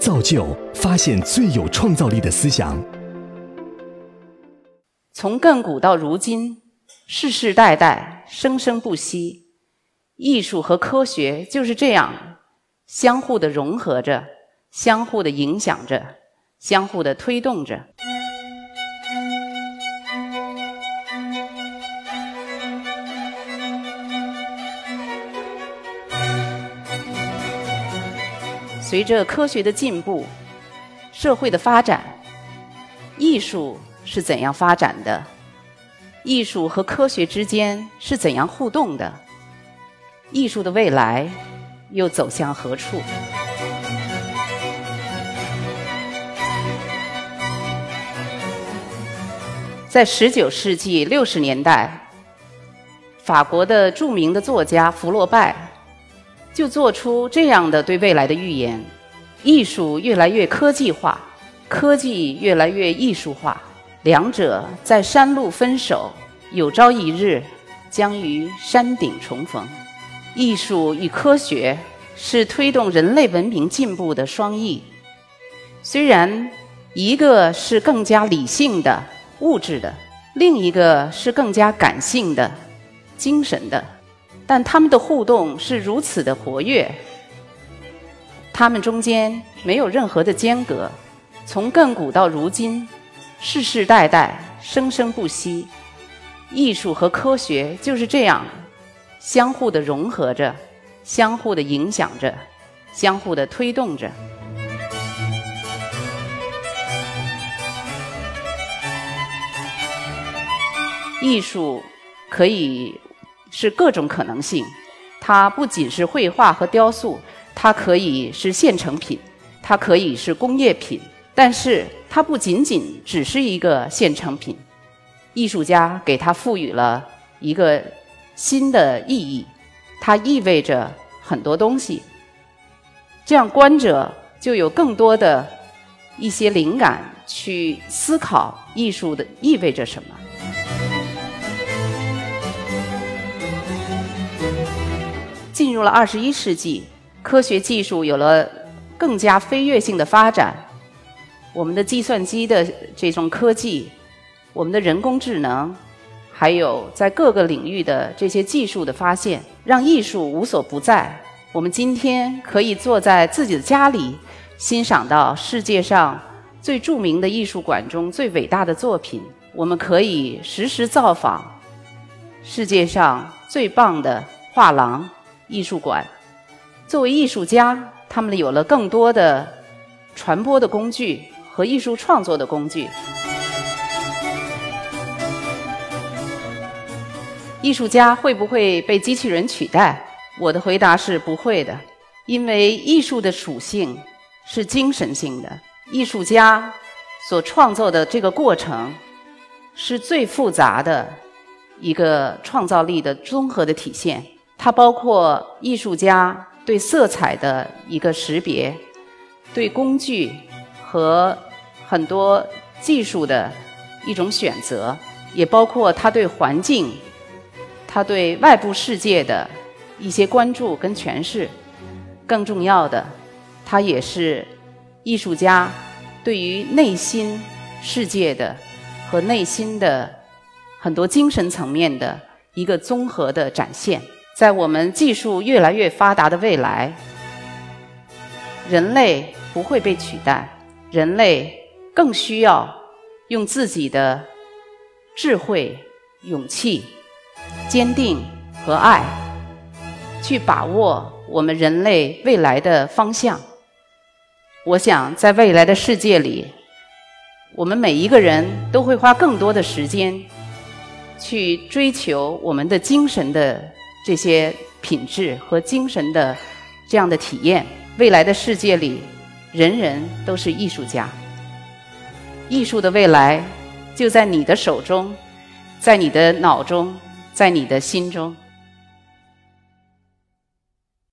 造就发现最有创造力的思想。从亘古到如今，世世代代，生生不息。艺术和科学就是这样相互的融合着，相互的影响着，相互的推动着。随着科学的进步，社会的发展，艺术是怎样发展的？艺术和科学之间是怎样互动的？艺术的未来又走向何处？在十九世纪六十年代，法国的著名的作家福洛拜。就做出这样的对未来的预言：艺术越来越科技化，科技越来越艺术化，两者在山路分手，有朝一日将于山顶重逢。艺术与科学是推动人类文明进步的双翼，虽然一个是更加理性的、物质的，另一个是更加感性的、精神的。但他们的互动是如此的活跃，他们中间没有任何的间隔，从亘古到如今，世世代代，生生不息。艺术和科学就是这样相互的融合着，相互的影响着，相互的推动着。艺术可以。是各种可能性，它不仅是绘画和雕塑，它可以是现成品，它可以是工业品，但是它不仅仅只是一个现成品。艺术家给它赋予了一个新的意义，它意味着很多东西。这样观者就有更多的一些灵感去思考艺术的意味着什么。进入了二十一世纪，科学技术有了更加飞跃性的发展。我们的计算机的这种科技，我们的人工智能，还有在各个领域的这些技术的发现，让艺术无所不在。我们今天可以坐在自己的家里，欣赏到世界上最著名的艺术馆中最伟大的作品。我们可以实时造访世界上最棒的画廊。艺术馆，作为艺术家，他们有了更多的传播的工具和艺术创作的工具。艺术家会不会被机器人取代？我的回答是不会的，因为艺术的属性是精神性的。艺术家所创作的这个过程是最复杂的一个创造力的综合的体现。它包括艺术家对色彩的一个识别，对工具和很多技术的一种选择，也包括他对环境、他对外部世界的一些关注跟诠释。更重要的，它也是艺术家对于内心世界的和内心的很多精神层面的一个综合的展现。在我们技术越来越发达的未来，人类不会被取代，人类更需要用自己的智慧、勇气、坚定和爱，去把握我们人类未来的方向。我想，在未来的世界里，我们每一个人都会花更多的时间去追求我们的精神的。这些品质和精神的这样的体验，未来的世界里，人人都是艺术家。艺术的未来就在你的手中，在你的脑中，在你的心中。